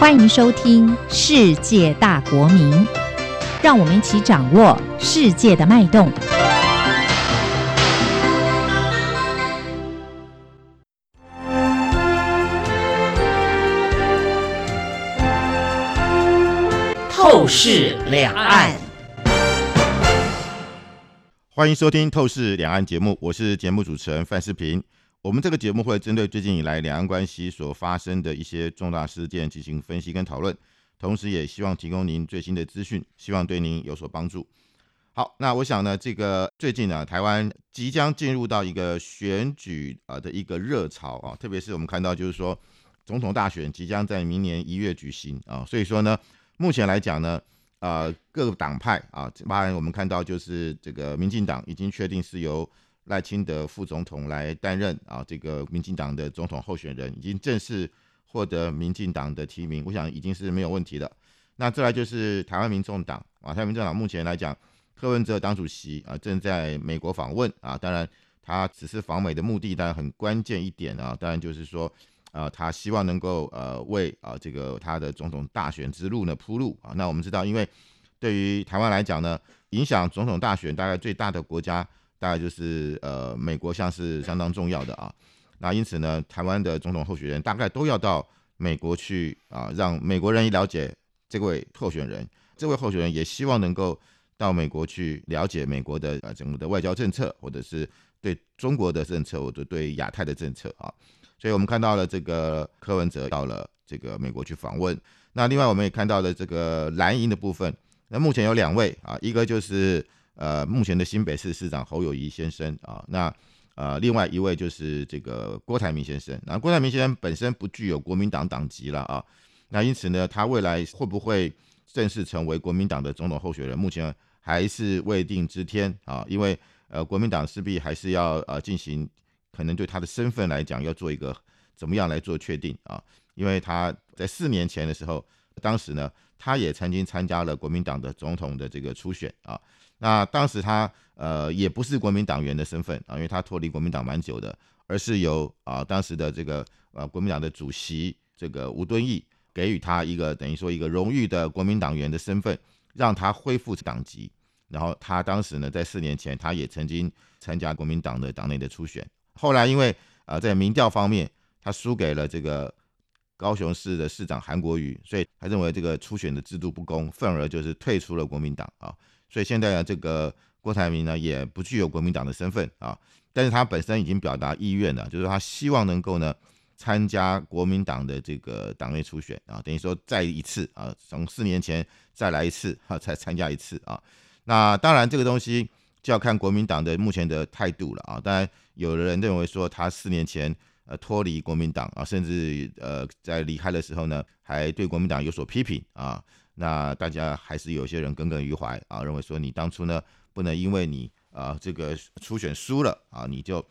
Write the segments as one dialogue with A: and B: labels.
A: 欢迎收听《世界大国民》，让我们一起掌握世界的脉动。
B: 透视两岸，
C: 欢迎收听《透视两岸》节目，我是节目主持人范世平。我们这个节目会针对最近以来两岸关系所发生的一些重大事件进行分析跟讨论，同时也希望提供您最新的资讯，希望对您有所帮助。好，那我想呢，这个最近呢，台湾即将进入到一个选举啊的一个热潮啊，特别是我们看到就是说总统大选即将在明年一月举行啊，所以说呢，目前来讲呢，呃，各个党派啊，当然我们看到就是这个民进党已经确定是由赖清德副总统来担任啊，这个民进党的总统候选人已经正式获得民进党的提名，我想已经是没有问题的。那再来就是台湾民众党啊，台湾民众党目前来讲，柯文哲党主席啊正在美国访问啊，当然他只是访美的目的，当然很关键一点啊，当然就是说啊，他希望能够呃为啊这个他的总统大选之路呢铺路啊。那我们知道，因为对于台湾来讲呢，影响总统大选大概最大的国家。大概就是呃，美国像是相当重要的啊，那因此呢，台湾的总统候选人大概都要到美国去啊，让美国人一了解这位候选人，这位候选人也希望能够到美国去了解美国的呃整个的外交政策，或者是对中国的政策，或者对亚太的政策啊。所以我们看到了这个柯文哲到了这个美国去访问，那另外我们也看到了这个蓝营的部分，那目前有两位啊，一个就是。呃，目前的新北市市长侯友谊先生啊，那呃，另外一位就是这个郭台铭先生。那郭台铭先生本身不具有国民党党籍了啊，那因此呢，他未来会不会正式成为国民党的总统候选人，目前还是未定之天啊。因为呃，国民党势必还是要呃进行，可能对他的身份来讲要做一个怎么样来做确定啊。因为他在四年前的时候，当时呢，他也曾经参加了国民党的总统的这个初选啊。那当时他呃也不是国民党员的身份啊，因为他脱离国民党蛮久的，而是由啊当时的这个呃国民党的主席这个吴敦义给予他一个等于说一个荣誉的国民党员的身份，让他恢复党籍。然后他当时呢在四年前他也曾经参加国民党的党内的初选，后来因为啊在民调方面他输给了这个高雄市的市长韩国瑜，所以他认为这个初选的制度不公，愤而就是退出了国民党啊。所以现在呢，这个郭台铭呢也不具有国民党的身份啊，但是他本身已经表达意愿了，就是他希望能够呢参加国民党的这个党内初选啊，等于说再一次啊，从四年前再来一次哈，再参加一次啊。那当然这个东西就要看国民党的目前的态度了啊。当然有的人认为说他四年前呃脱离国民党啊，甚至呃在离开的时候呢，还对国民党有所批评啊。那大家还是有些人耿耿于怀啊，认为说你当初呢不能因为你啊这个初选输了啊，你就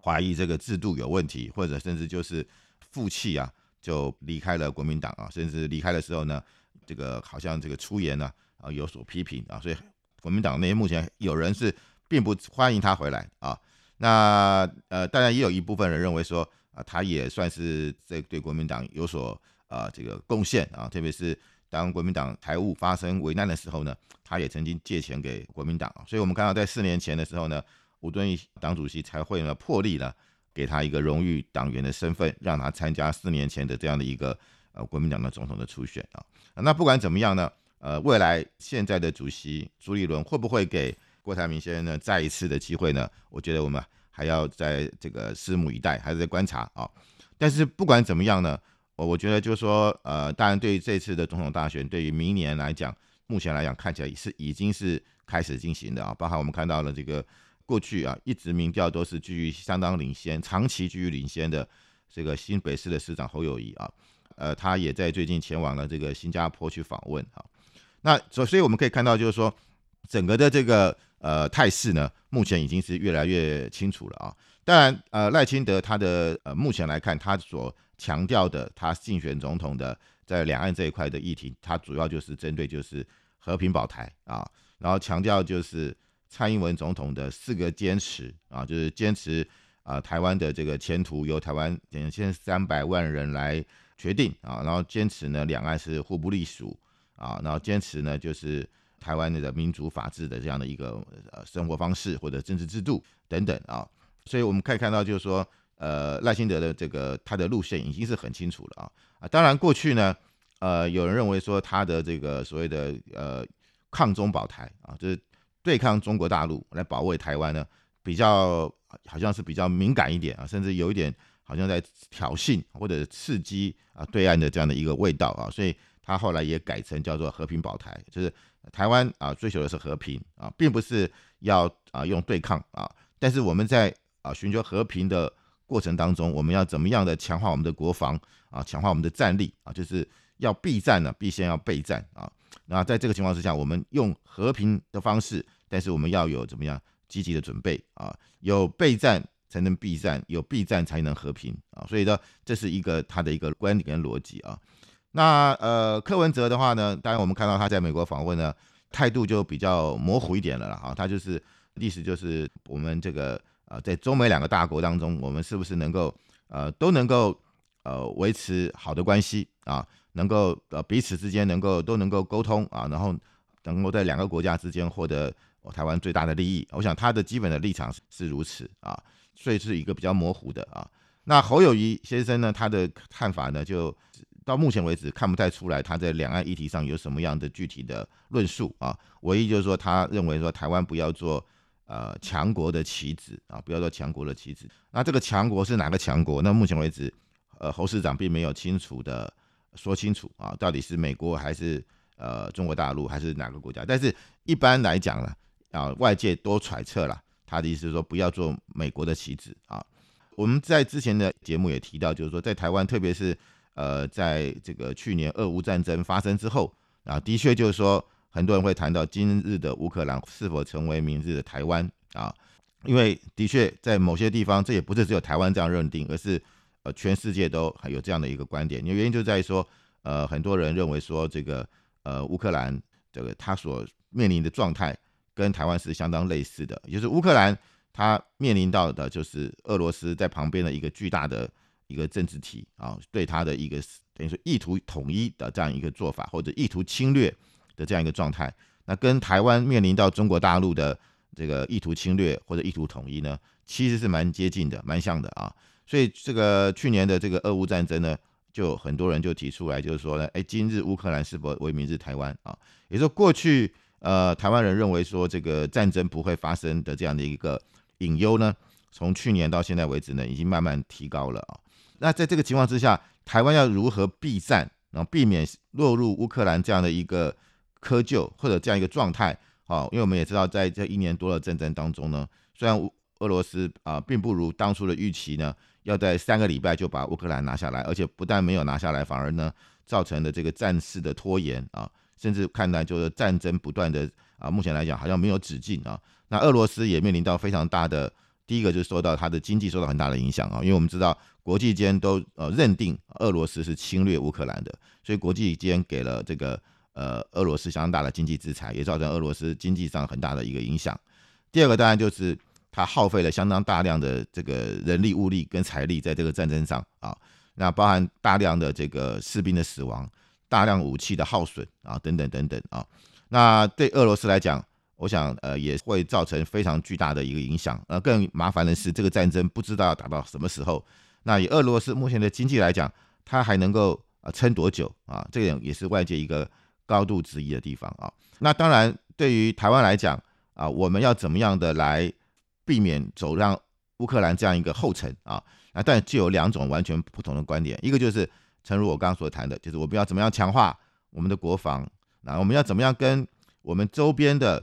C: 怀疑这个制度有问题，或者甚至就是负气啊，就离开了国民党啊，甚至离开的时候呢，这个好像这个出言呢啊有所批评啊，所以国民党内目前有人是并不欢迎他回来啊。那呃当然也有一部分人认为说啊，他也算是在对国民党有所啊这个贡献啊，特别是。当国民党财务发生危难的时候呢，他也曾经借钱给国民党所以我们看到在四年前的时候呢，吴敦义党主席才会呢破例了，给他一个荣誉党员的身份，让他参加四年前的这样的一个呃国民党的总统的初选啊。那不管怎么样呢，呃，未来现在的主席朱立伦会不会给郭台铭先生呢再一次的机会呢？我觉得我们还要在这个拭目以待，还是在观察啊。但是不管怎么样呢？我我觉得就是说，呃，当然对于这次的总统大选，对于明年来讲，目前来讲看起来是已经是开始进行的啊。包含我们看到了这个过去啊，一直民调都是居于相当领先、长期居于领先的这个新北市的市长侯友谊啊，呃，他也在最近前往了这个新加坡去访问啊。那所所以我们可以看到，就是说整个的这个呃态势呢，目前已经是越来越清楚了啊。当然，呃，赖清德他的呃目前来看，他所强调的他竞选总统的在两岸这一块的议题，他主要就是针对就是和平保台啊，然后强调就是蔡英文总统的四个坚持啊，就是坚持啊台湾的这个前途由台湾两千三百万人来决定啊，然后坚持呢两岸是互不隶属啊，然后坚持呢就是台湾的民主法治的这样的一个呃生活方式或者政治制度等等啊，所以我们可以看到就是说，呃赖清德的这个他的路线已经是很清楚了啊啊，当然过去呢，呃有人认为说他的这个所谓的呃抗中保台啊，就是对抗中国大陆来保卫台湾呢，比较好像是比较敏感一点啊，甚至有一点。好像在挑衅或者刺激啊对岸的这样的一个味道啊，所以他后来也改成叫做和平保台，就是台湾啊追求的是和平啊，并不是要啊用对抗啊，但是我们在啊寻求和平的过程当中，我们要怎么样的强化我们的国防啊，强化我们的战力啊，就是要避战呢，必先要备战啊。那在这个情况之下，我们用和平的方式，但是我们要有怎么样积极的准备啊，有备战。才能避战，有避战才能和平啊！所以呢，这是一个他的一个观点跟逻辑啊。那呃，柯文哲的话呢，当然我们看到他在美国访问呢，态度就比较模糊一点了了啊。他就是意思就是我们这个呃，在中美两个大国当中，我们是不是能够呃都能够呃维持好的关系啊？能够呃彼此之间能够都能够沟通啊，然后能够在两个国家之间获得台湾最大的利益。我想他的基本的立场是如此啊。所以是一个比较模糊的啊。那侯友谊先生呢，他的看法呢，就到目前为止看不太出来他在两岸议题上有什么样的具体的论述啊。唯一就是说，他认为说台湾不要做呃强国的棋子啊，不要做强国的棋子。那这个强国是哪个强国？那目前为止，呃，侯市长并没有清楚的说清楚啊，到底是美国还是呃中国大陆还是哪个国家？但是一般来讲呢，啊，外界多揣测了。他的意思是说，不要做美国的棋子啊。我们在之前的节目也提到，就是说，在台湾，特别是呃，在这个去年俄乌战争发生之后啊，的确就是说，很多人会谈到今日的乌克兰是否成为明日的台湾啊。因为的确在某些地方，这也不是只有台湾这样认定，而是呃，全世界都有这样的一个观点。原因就在于说，呃，很多人认为说，这个呃，乌克兰这个他所面临的状态。跟台湾是相当类似的，也就是乌克兰，他面临到的就是俄罗斯在旁边的一个巨大的一个政治体啊，对他的一个等于说意图统一的这样一个做法，或者意图侵略的这样一个状态。那跟台湾面临到中国大陆的这个意图侵略或者意图统一呢，其实是蛮接近的，蛮像的啊。所以这个去年的这个俄乌战争呢，就很多人就提出来，就是说呢，哎，今日乌克兰是否为明日台湾啊？也就是过去。呃，台湾人认为说这个战争不会发生的这样的一个隐忧呢，从去年到现在为止呢，已经慢慢提高了啊。那在这个情况之下，台湾要如何避战，然后避免落入乌克兰这样的一个窠臼或者这样一个状态？好，因为我们也知道，在这一年多的战争当中呢，虽然俄罗斯啊并不如当初的预期呢，要在三个礼拜就把乌克兰拿下来，而且不但没有拿下来，反而呢造成了这个战事的拖延啊。甚至看来就是战争不断的啊，目前来讲好像没有止境啊。那俄罗斯也面临到非常大的，第一个就是受到它的经济受到很大的影响啊，因为我们知道国际间都呃认定俄罗斯是侵略乌克兰的，所以国际间给了这个呃俄罗斯相当大的经济制裁，也造成俄罗斯经济上很大的一个影响。第二个当然就是它耗费了相当大量的这个人力物力跟财力在这个战争上啊，那包含大量的这个士兵的死亡。大量武器的耗损啊，等等等等啊，那对俄罗斯来讲，我想呃也会造成非常巨大的一个影响。呃，更麻烦的是，这个战争不知道要打到什么时候。那以俄罗斯目前的经济来讲，它还能够啊撑多久啊？这点也是外界一个高度质疑的地方啊。那当然，对于台湾来讲啊，我们要怎么样的来避免走让乌克兰这样一个后尘啊？啊，但就有两种完全不同的观点，一个就是。诚如我刚刚所谈的，就是我们要怎么样强化我们的国防，那我们要怎么样跟我们周边的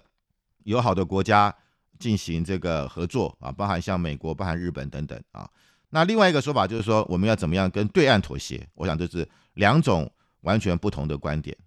C: 友好的国家进行这个合作啊，包含像美国、包含日本等等啊。那另外一个说法就是说，我们要怎么样跟对岸妥协？我想这是两种完全不同的观点。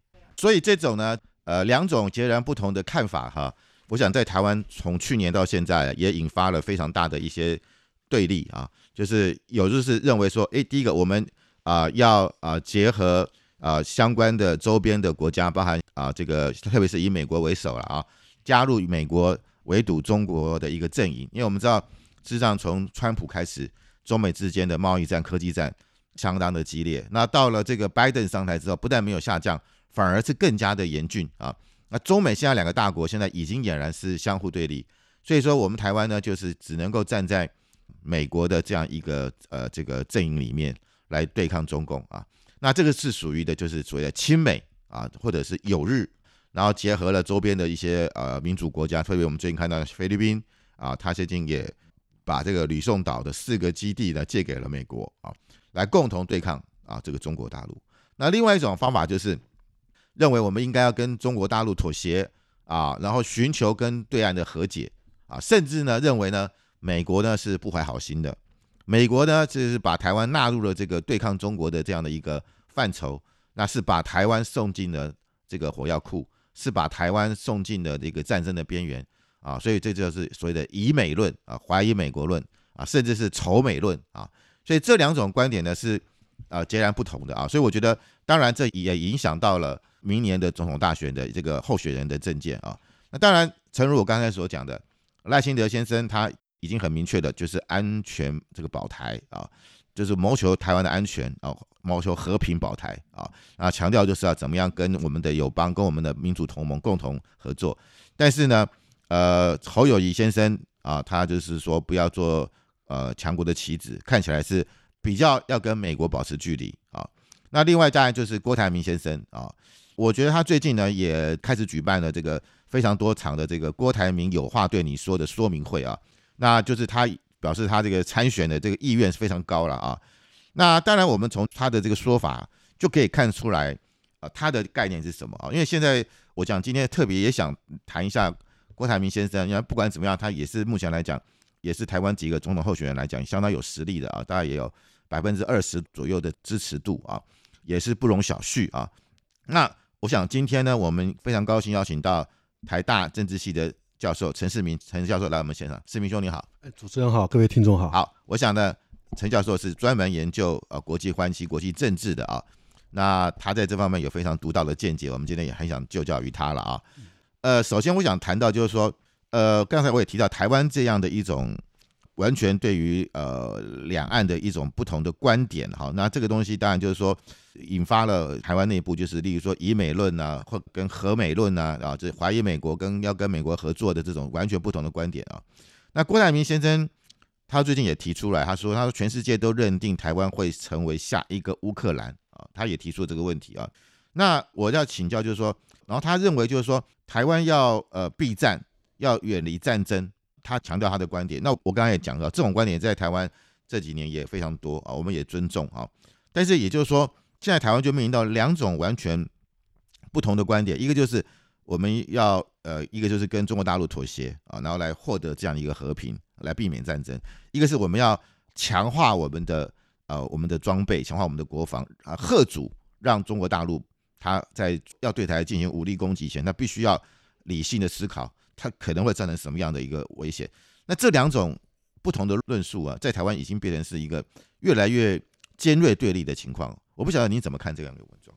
C: 所以这种呢，呃，两种截然不同的看法哈，我想在台湾从去年到现在也引发了非常大的一些对立啊，就是有就是认为说，哎，第一个我们。啊，要啊结合啊相关的周边的国家，包含啊这个，特别是以美国为首了啊，加入美国围堵中国的一个阵营。因为我们知道，事实上从川普开始，中美之间的贸易战、科技战，相当的激烈。那到了这个拜登上台之后，不但没有下降，反而是更加的严峻啊。那中美现在两个大国现在已经俨然是相互对立，所以说我们台湾呢，就是只能够站在美国的这样一个呃这个阵营里面来对抗中共啊。那这个是属于的就是所谓的亲美啊，或者是友日，然后结合了周边的一些呃民主国家，特别我们最近看到菲律宾啊，他最近也把这个吕宋岛的四个基地呢借给了美国啊，来共同对抗啊这个中国大陆。那另外一种方法就是。认为我们应该要跟中国大陆妥协啊，然后寻求跟对岸的和解啊，甚至呢认为呢美国呢是不怀好心的，美国呢就是把台湾纳入了这个对抗中国的这样的一个范畴，那是把台湾送进了这个火药库，是把台湾送进了这个战争的边缘啊，所以这就是所谓的以美论啊，怀疑美国论啊，甚至是仇美论啊，所以这两种观点呢是啊截然不同的啊，所以我觉得当然这也影响到了。明年的总统大选的这个候选人的证件啊，那当然，诚如我刚才所讲的，赖清德先生他已经很明确的，就是安全这个保台啊，就是谋求台湾的安全啊，谋求和平保台啊，啊，强调就是要怎么样跟我们的友邦、跟我们的民主同盟共同合作。但是呢，呃，侯友谊先生啊，他就是说不要做呃强国的棋子，看起来是比较要跟美国保持距离啊。那另外当然就是郭台铭先生啊。我觉得他最近呢也开始举办了这个非常多场的这个郭台铭有话对你说的说明会啊，那就是他表示他这个参选的这个意愿是非常高了啊。那当然我们从他的这个说法就可以看出来啊，他的概念是什么啊？因为现在我讲今天特别也想谈一下郭台铭先生，因为不管怎么样，他也是目前来讲也是台湾几个总统候选人来讲相当有实力的啊，大概也有百分之二十左右的支持度啊，也是不容小觑啊。那我想今天呢，我们非常高兴邀请到台大政治系的教授陈世明陈教授来我们现场。世明兄你好，
D: 哎，主持人好，各位听众好。
C: 好，我想呢，陈教授是专门研究呃国际关系、国际政治的啊，那他在这方面有非常独到的见解，我们今天也很想就教于他了啊。呃，首先我想谈到就是说，呃，刚才我也提到台湾这样的一种。完全对于呃两岸的一种不同的观点哈，那这个东西当然就是说引发了台湾内部就是例如说以美论啊，或跟和美论啊，啊，这怀疑美国跟要跟美国合作的这种完全不同的观点啊。那郭台铭先生他最近也提出来，他说他说全世界都认定台湾会成为下一个乌克兰啊，他也提出这个问题啊。那我要请教就是说，然后他认为就是说台湾要呃避战，要远离战争。他强调他的观点，那我刚才也讲了，这种观点在台湾这几年也非常多啊，我们也尊重啊。但是也就是说，现在台湾就面临到两种完全不同的观点，一个就是我们要呃，一个就是跟中国大陆妥协啊，然后来获得这样一个和平，来避免战争；一个是我们要强化我们的呃我们的装备，强化我们的国防啊，贺主让中国大陆他在要对台进行武力攻击前，他必须要理性的思考。它可能会造成什么样的一个危险？那这两种不同的论述啊，在台湾已经变成是一个越来越尖锐对立的情况。我不晓得你怎么看这样的文章？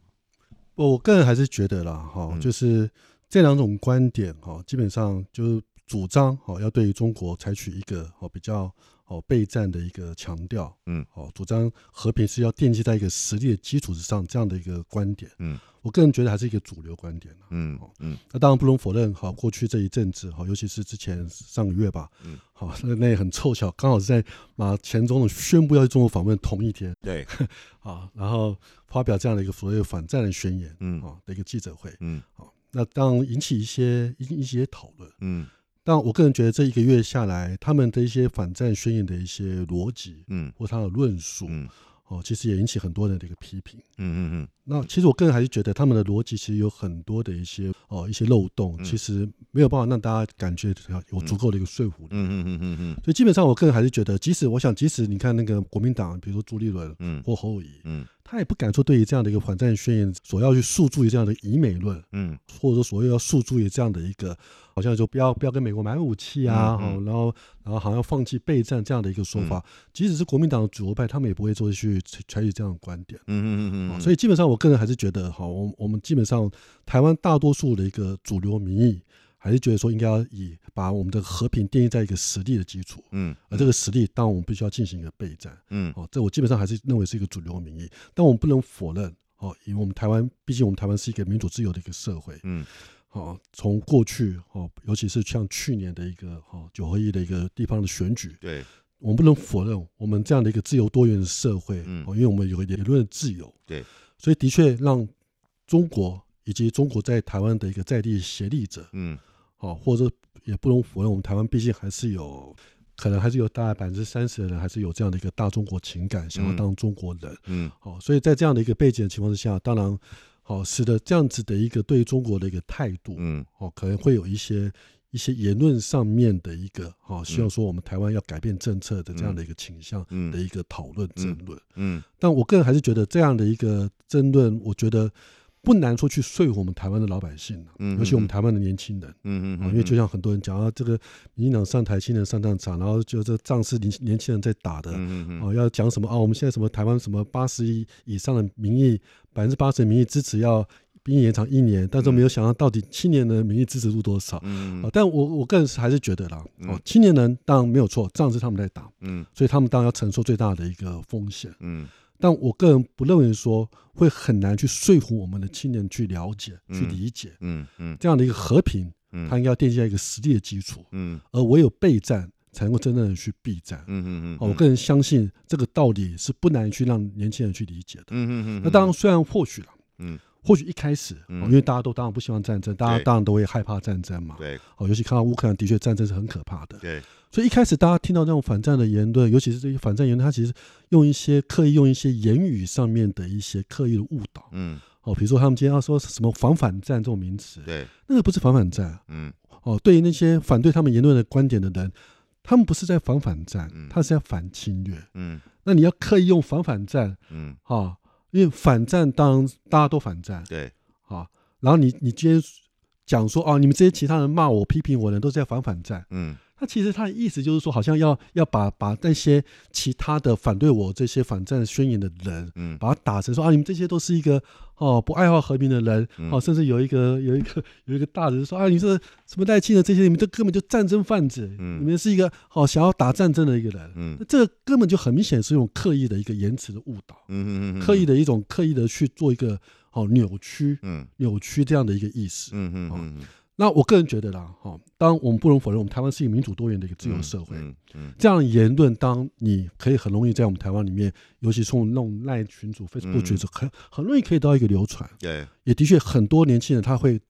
D: 我个人还是觉得啦，哈，就是这两种观点哈，基本上就是主张哈，要对于中国采取一个哈比较哦备战的一个强调，嗯，哦，主张和平是要奠基在一个实力的基础之上这样的一个观点，嗯。我个人觉得还是一个主流观点嗯嗯，那当然不容否认，好，过去这一阵子，好，尤其是之前上个月吧，嗯，好，那那也很凑巧，刚好是在马前总统宣布要去中国访问同一天，
C: 对，
D: 好，然后发表这样的一个所谓反战的宣言，嗯，啊的一个记者会，嗯，好，那当引起一些一一些讨论，嗯，但我个人觉得这一个月下来，他们的一些反战宣言的一些逻辑，嗯，或他的论述，嗯。哦，其实也引起很多人的一个批评。嗯嗯嗯。那其实我个人还是觉得他们的逻辑其实有很多的一些哦一些漏洞，其实没有办法让大家感觉有足够的一个说服力。嗯嗯嗯嗯嗯。所以基本上我个人还是觉得，即使我想，即使你看那个国民党，比如说朱立伦，嗯，或侯友谊，嗯。他也不敢说对于这样的一个反战宣言所要去诉诸于这样的以美论，嗯，或者说所谓要诉诸于这样的一个，好像就不要不要跟美国买武器啊，然后然后好像放弃备战这样的一个说法，即使是国民党的主流派，他们也不会做去采取这样的观点，嗯嗯嗯嗯，所以基本上我个人还是觉得，好，我我们基本上台湾大多数的一个主流民意。还是觉得说应该要以把我们的和平定义在一个实力的基础，嗯，而这个实力，当然我们必须要进行一个备战，嗯，哦，这我基本上还是认为是一个主流民意，但我们不能否认，哦，因为我们台湾，毕竟我们台湾是一个民主自由的一个社会，嗯，好，从过去，哦，尤其是像去年的一个，哦，九合一的一个地方的选举，
C: 对，
D: 我们不能否认，我们这样的一个自由多元的社会，嗯，哦，因为我们有言论自由，
C: 对，
D: 所以的确让中国以及中国在台湾的一个在地协力者，嗯。哦，或者也不容否认，我们台湾毕竟还是有，可能还是有大概百分之三十的人还是有这样的一个大中国情感，想要当中国人。嗯，好，所以在这样的一个背景的情况之下，当然，好使得这样子的一个对中国的一个态度，嗯，哦，可能会有一些一些言论上面的一个，哦，希望说我们台湾要改变政策的这样的一个倾向的一个讨论争论。嗯，但我个人还是觉得这样的一个争论，我觉得。不难说去说服我们台湾的老百姓嗯，尤其我们台湾的年轻人，嗯嗯，因为就像很多人讲啊，这个民进党上台，新人上战场，然后就这仗是年年轻人在打的，嗯嗯，啊，要讲什么啊？我们现在什么台湾什么八十亿以上的民意，百分之八十的民意支持要兵役延长一年，但是没有想到到底青年的民意支持度多少，嗯嗯，但我我个人是还是觉得啦，哦，青年人当然没有错，仗是他们在打，嗯，所以他们当然要承受最大的一个风险，嗯。但我个人不认为说会很难去说服我们的青年去了解、去理解，嗯嗯，这样的一个和平，嗯，它应该要奠基在一个实力的基础，嗯，而唯有备战才能够真正的去避战，嗯嗯嗯，我个人相信这个道理是不难去让年轻人去理解的，嗯嗯嗯。那当然，虽然或许了，嗯，或许一开始，因为大家都当然不希望战争，大家当然都会害怕战争嘛，
C: 对，
D: 哦，尤其看到乌克兰的确战争是很可怕的，
C: 对。
D: 所以一开始大家听到这种反战的言论，尤其是这些反战言论，他其实用一些刻意用一些言语上面的一些刻意的误导，嗯，哦，比如说他们今天要说什么反反战这种名词，
C: 对，
D: 那个不是反反战，嗯，哦，对于那些反对他们言论的观点的人，他们不是在反反战，他是在反侵略，嗯，那你要刻意用反反战，嗯，哈，因为反战当然大家都反战，
C: 对，
D: 啊，然后你你今天讲说哦，你们这些其他人骂我批评我的人都是在反反战，嗯。那其实他的意思就是说，好像要要把把那些其他的反对我这些反战宣言的人，嗯，把他打成说啊，你们这些都是一个哦不爱好和平的人，哦，甚至有一个有一个有一个大人说啊，你这什么赖清的这些，你们这根本就战争贩子，嗯，你们是一个哦想要打战争的一个人，嗯，那这个根本就很明显是一种刻意的一个言辞的误导，嗯嗯嗯，刻意的一种刻意的去做一个哦扭曲，嗯，扭曲这样的一个意思，嗯嗯嗯。那我个人觉得啦，哈，当我们不能否认，我们台湾是一个民主多元的一个自由社会，嗯，这样的言论，当你可以很容易在我们台湾里面，尤其从那种赖群主、Facebook 群组，很很容易可以到一个流传，
C: 对，
D: 也的确很多年轻人他会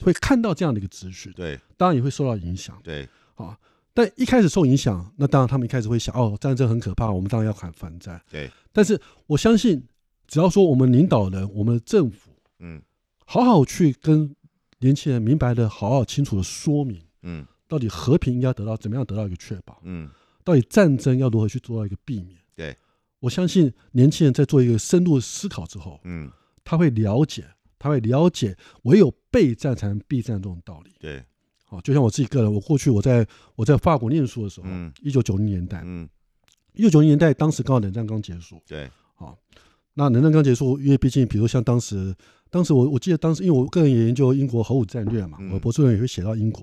D: 会看到这样的一个资讯，
C: 对，
D: 当然也会受到影响，
C: 对，
D: 啊，但一开始受影响，那当然他们一开始会想，哦，战争很可怕，我们当然要喊反战，
C: 对，
D: 但是我相信，只要说我们领导人、我们的政府，嗯，好好去跟。年轻人明白的，好好清楚的说明，嗯，到底和平应该得到怎么样得到一个确保，嗯，到底战争要如何去做到一个避免？
C: 对，
D: 我相信年轻人在做一个深度的思考之后，嗯，他会了解，他会了解，唯有备战才能避战这种道理。
C: 对，
D: 好，就像我自己个人，我过去我在我在法国念书的时候，嗯，一九九零年代，嗯，一九九零年代当时刚好冷战刚结束，
C: 对，
D: 好，那冷战刚结束，因为毕竟比如像当时。当时我我记得当时，因为我个人也研究英国核武战略嘛，我博士论文也会写到英国，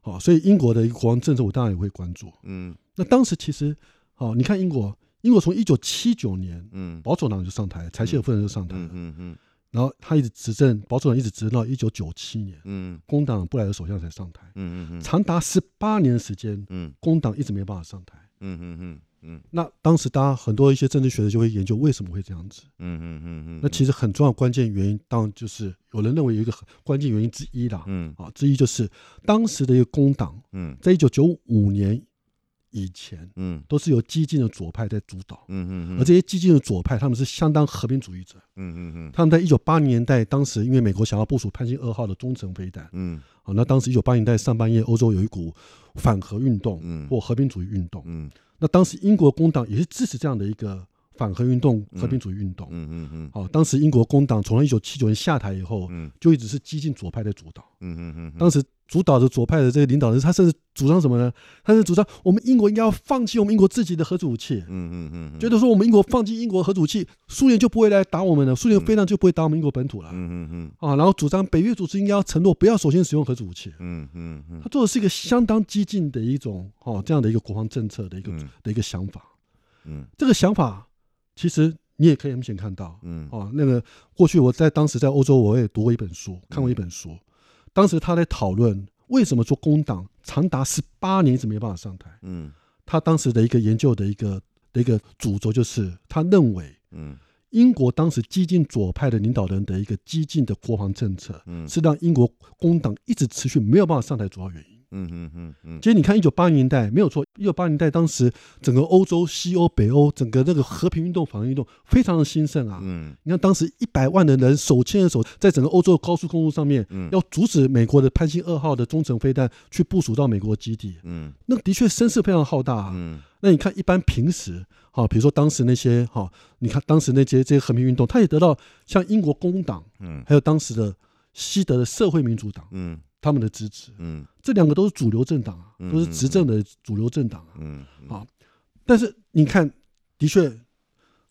D: 好，所以英国的一个国防政策我当然也会关注。嗯，那当时其实，好，你看英国，英国从一九七九年，嗯，保守党就上台，柴契尔夫人就上台了，嗯嗯，然后他一直执政，保守党一直执政到一九九七年，嗯，工党布莱尔首相才上台，嗯嗯嗯，长达十八年的时间，嗯，工党一直没办法上台，嗯嗯嗯。嗯，那当时大家很多一些政治学者就会研究为什么会这样子。嗯嗯嗯嗯。那其实很重要关键原因，当然就是有人认为有一个很关键原因之一啦。嗯。啊，之一就是当时的一个工党，嗯，在一九九五年以前，嗯，都是由激进的左派在主导。嗯嗯嗯。而这些激进的左派，他们是相当和平主义者。嗯嗯嗯。他们在一九八零年代，当时因为美国想要部署潘兴二号的中程飞弹。嗯。啊，那当时一九八零年代上半叶，欧洲有一股反核运动，嗯，或和平主义运动，嗯。那当时英国工党也是支持这样的一个反核运动、和平主义运动。嗯嗯嗯。好，当时英国工党从一九七九年下台以后，嗯，就一直是激进左派在主导。嗯嗯嗯。当时主导的左派的这个领导人，他甚至主张什么呢？他是主张我们英国应该要放弃我们英国自己的核武器。嗯嗯嗯，觉得说我们英国放弃英国核武器，苏联就不会来打我们了，苏联飞弹就不会打我们英国本土了。嗯嗯嗯，啊，然后主张北约组织应该要承诺不要首先使用核武器。嗯嗯嗯，他做的是一个相当激进的一种哦这样的一个国防政策的一个的一个想法。嗯，这个想法其实你也可以明显看到。嗯，哦，那个过去我在当时在欧洲我也读过一本书，看过一本书。当时他在讨论为什么做工党长达十八年一直没办法上台。嗯，他当时的一个研究的一个的一个主轴就是，他认为，嗯，英国当时激进左派的领导人的一个激进的国防政策，嗯，是让英国工党一直持续没有办法上台主要原因。嗯嗯嗯嗯，其实你看一九八零年代没有错，一九八零年代当时整个欧洲、西欧、北欧，整个那个和平运动、反抗运动非常的兴盛啊。嗯，你看当时一百万的人手牵着手，在整个欧洲的高速公路上面，嗯要阻止美国的潘兴二号的中程飞弹去部署到美国基地。嗯，那的确声势非常浩大。啊嗯，那你看一般平时，哈，比如说当时那些哈，你看当时那些这些和平运动，他也得到像英国工党，嗯，还有当时的西德的社会民主党，嗯。他们的支持，嗯，这两个都是主流政党啊，都是执政的主流政党啊，嗯，好，但是你看，的确，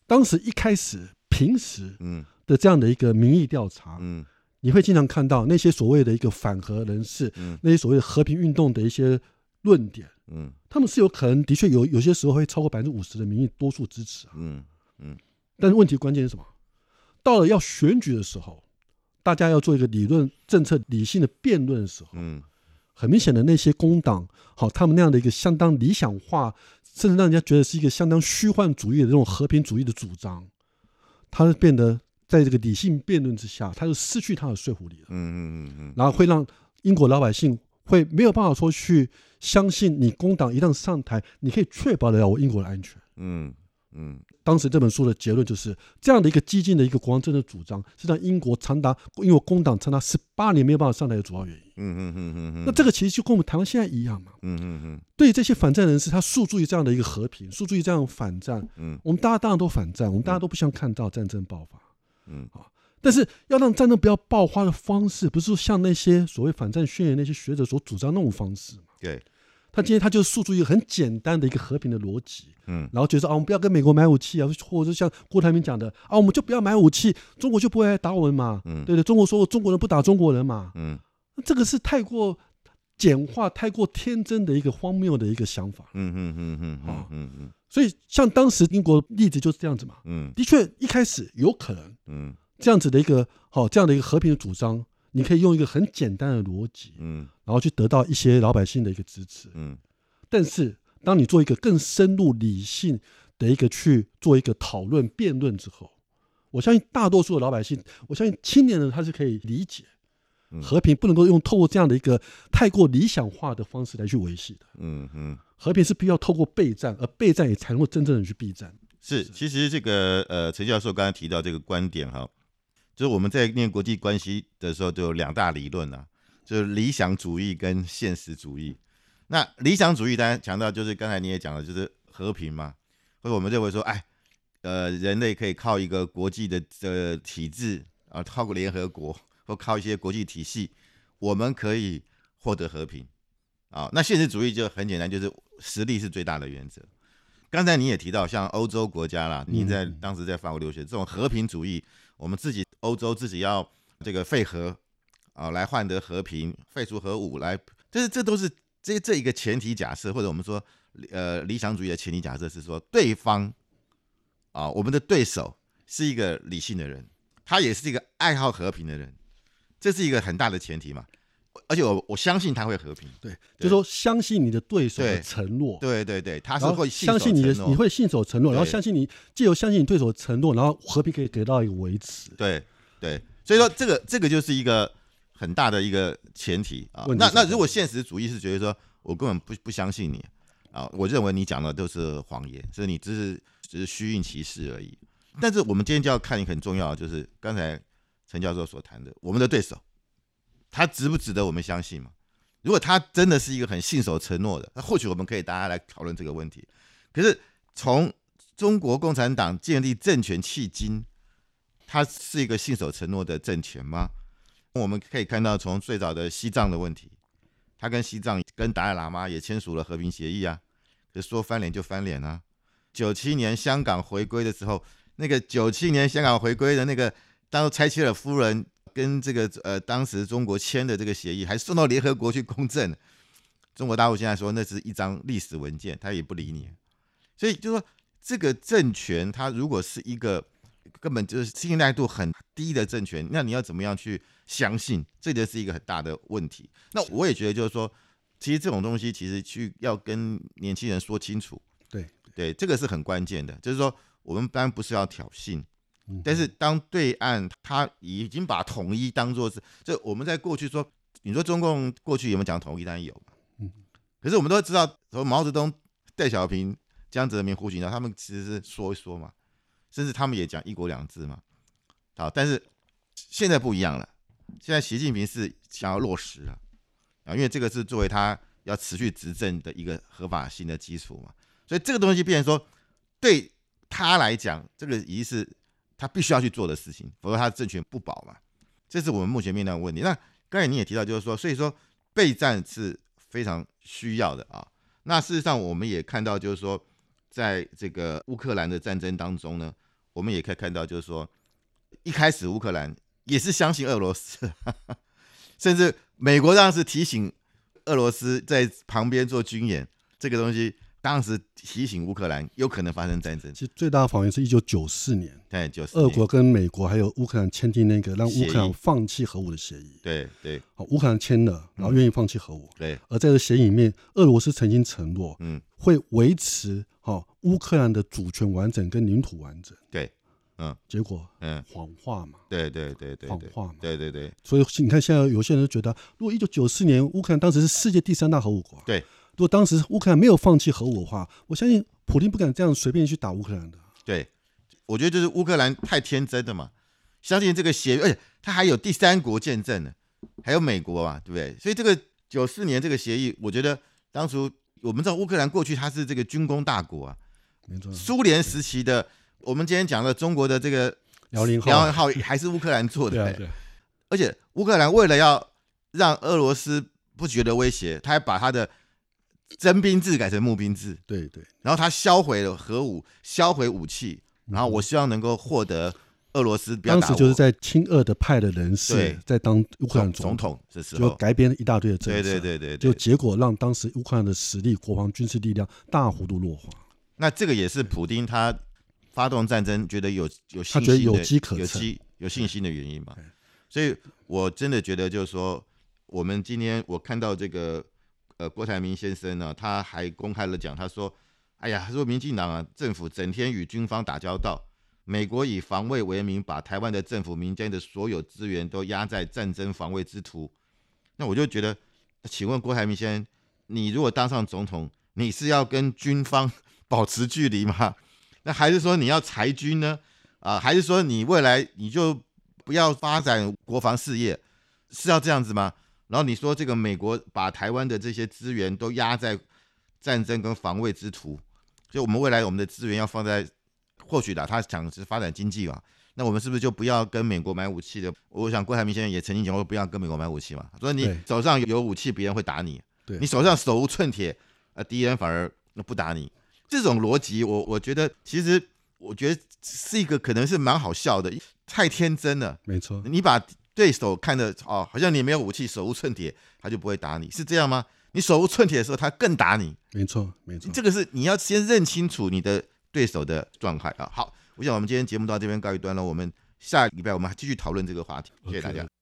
D: 当时一开始平时，嗯。的这样的一个民意调查，嗯，你会经常看到那些所谓的一个反核人士，嗯，那些所谓的和平运动的一些论点，嗯，他们是有可能的确有有些时候会超过百分之五十的民意多数支持啊，嗯嗯，但是问题关键是什么？到了要选举的时候。大家要做一个理论、政策理性的辩论的时候，嗯，很明显的那些工党，好，他们那样的一个相当理想化，甚至让人家觉得是一个相当虚幻主义的这种和平主义的主张，它变得在这个理性辩论之下，他就失去他的说服力了。嗯嗯嗯嗯，然后会让英国老百姓会没有办法说去相信你工党一旦上台，你可以确保得了我英国的安全。嗯。嗯，当时这本书的结论就是这样的一个激进的一个国防政策主张，是让英国长达因为工党长达十八年没有办法上台的主要原因。嗯嗯嗯嗯嗯。那这个其实就跟我们台湾现在一样嘛。嗯嗯嗯。对于这些反战人士，他诉诸于这样的一个和平，诉诸于这样反战。嗯。我们大家当然都反战，我们大家都不想看到战争爆发。嗯。啊，但是要让战争不要爆发的方式，不是像那些所谓反战宣言那些学者所主张那种方式嘛？
C: 对。
D: 他今天他就诉诸一个很简单的一个和平的逻辑，嗯，然后觉得啊，我们不要跟美国买武器啊，或者像郭台铭讲的啊，我们就不要买武器，中国就不会来打我们嘛，嗯，对对，中国说中国人不打中国人嘛，嗯，这个是太过简化、太过天真的一个荒谬的一个想法，嗯嗯嗯嗯，好，嗯嗯，所以像当时英国例子就是这样子嘛，嗯，的确一开始有可能，嗯，这样子的一个好这样的一个和平的主张。你可以用一个很简单的逻辑，嗯，然后去得到一些老百姓的一个支持，嗯，但是当你做一个更深入理性的一个去做一个讨论辩论之后，我相信大多数的老百姓，我相信青年人他是可以理解，和平不能够用透过这样的一个太过理想化的方式来去维系的，嗯嗯，和平是必要透过备战，而备战也才能够真正的去避战。
C: 是，其实这个呃，陈教授刚才提到这个观点哈。就是我们在念国际关系的时候，就有两大理论啊，就是理想主义跟现实主义。那理想主义当然强调就是刚才你也讲了，就是和平嘛，或者我们认为说，哎，呃，人类可以靠一个国际的呃体制啊，靠个联合国或靠一些国际体系，我们可以获得和平啊。那现实主义就很简单，就是实力是最大的原则。刚才你也提到，像欧洲国家啦，你在当时在法国留学，这种和平主义，我们自己。欧洲自己要这个废核啊，来换得和平，废除核武来，就是这都是这这一个前提假设，或者我们说呃理想主义的前提假设是说，对方啊，我们的对手是一个理性的人，他也是一个爱好和平的人，这是一个很大的前提嘛。而且我我相信他会和平，
D: 对，就说相信你的对手的承诺，
C: 对对对，他是会
D: 相信你的，你会信守承诺，然后相信你，借由相信你对手的承诺，然后和平可以得到一个维持，
C: 对。对，所以说这个这个就是一个很大的一个前提啊。那那如果现实主义是觉得说我根本不不相信你啊，我认为你讲的都是谎言，所以你只是只是虚应其事而已。但是我们今天就要看一个很重要的，就是刚才陈教授所谈的，我们的对手他值不值得我们相信嘛？如果他真的是一个很信守承诺的，那或许我们可以大家来讨论这个问题。可是从中国共产党建立政权迄今。它是一个信守承诺的政权吗？我们可以看到，从最早的西藏的问题，他跟西藏、跟达赖喇嘛也签署了和平协议啊。可说翻脸就翻脸啊！九七年香港回归的时候，那个九七年香港回归的那个，当时拆切尔夫人跟这个呃当时中国签的这个协议，还送到联合国去公证。中国大陆现在说那是一张历史文件，他也不理你。所以就说这个政权，它如果是一个根本就是信赖度很低的政权，那你要怎么样去相信？这就是一个很大的问题。那我也觉得就是说。其实这种东西，其实去要跟年轻人说清楚，
D: 对
C: 对，这个是很关键的。就是说，我们当然不是要挑衅，但是当对岸他已经把统一当做是，就我们在过去说，你说中共过去有没有讲统一？当然有嗯。可是我们都知道，从毛泽东、邓小平、江泽民、胡锦涛，他们其实是说一说嘛，甚至他们也讲一国两制嘛。好，但是现在不一样了，现在习近平是想要落实了。啊，因为这个是作为他要持续执政的一个合法性的基础嘛，所以这个东西变成说，对他来讲，这个已经是他必须要去做的事情，否则他的政权不保嘛。这是我们目前面临的问题。那刚才你也提到，就是说，所以说备战是非常需要的啊。那事实上，我们也看到，就是说，在这个乌克兰的战争当中呢，我们也可以看到，就是说，一开始乌克兰也是相信俄罗斯。甚至美国当时提醒俄罗斯在旁边做军演，这个东西当时提醒乌克兰有可能发生战争。
D: 其实最大的谎言是一九九四年，
C: 对，九四
D: 俄国跟美国还有乌克兰签订那个让乌克兰放弃核武的协议。
C: 对对，
D: 好，乌克兰签了，然后愿意放弃核武。
C: 对，
D: 而在这协议里面，俄罗斯曾经承诺，嗯，会维持好乌克兰的主权完整跟领土完整。
C: 对。
D: 嗯，结果嗯，谎话嘛，
C: 对对对对，
D: 谎话嘛，
C: 对对对。
D: 所以你看，现在有些人觉得，如果一九九四年乌克兰当时是世界第三大核武国，
C: 对，
D: 如果当时乌克兰没有放弃核武的话，我相信普京不敢这样随便去打乌克兰的。
C: 对，我觉得就是乌克兰太天真的嘛，相信这个协议，而且他还有第三国见证呢，还有美国嘛，对不对？所以这个九四年这个协议，我觉得当初我们知道乌克兰过去它是这个军工大国啊，
D: 没错，
C: 苏联时期的。我们今天讲的中国的这个
D: 辽宁号，
C: 辽宁号还是乌克兰做
D: 的，对。
C: 而且乌克兰为了要让俄罗斯不觉得威胁，他还把他的征兵制改成募兵制，
D: 对对。
C: 然后他销毁了核武，销毁武器，然后我希望能够获得俄罗斯。
D: 当时就是在亲俄的派的人士在当乌克兰
C: 总统，
D: 这
C: 时候
D: 就改编了一大堆的政
C: 策，对对对对，
D: 就结果让当时乌克兰的实力、国防军事力量大幅度弱化。
C: 那这个也是普丁他。发动战争，觉得有有信
D: 心的，有
C: 机
D: 可
C: 有机有信心的原因嘛？所以我真的觉得，就是说，我们今天我看到这个呃郭台铭先生呢，他还公开了讲，他说：“哎呀，他说民进党啊，政府整天与军方打交道，美国以防卫为名，把台湾的政府民间的所有资源都压在战争防卫之途。”那我就觉得，请问郭台铭先生，你如果当上总统，你是要跟军方保持距离吗？那还是说你要裁军呢？啊，还是说你未来你就不要发展国防事业，是要这样子吗？然后你说这个美国把台湾的这些资源都压在战争跟防卫之途，所以我们未来我们的资源要放在或许的，他想是发展经济嘛？那我们是不是就不要跟美国买武器的？我想郭台铭先生也曾经讲过，不要跟美国买武器嘛。说你手上有武器，别人会打你；你手上手无寸铁，呃，敌人反而不打你。这种逻辑，我我觉得其实我觉得是一个可能是蛮好笑的，太天真了。
D: 没错，
C: 你把对手看的哦，好像你没有武器，手无寸铁，他就不会打你，是这样吗？你手无寸铁的时候，他更打你。
D: 没错，没错，
C: 这个是你要先认清楚你的对手的状态啊。好，我想我们今天节目到这边告一段落，我们下礼拜我们还继续讨论这个话题。谢谢大家。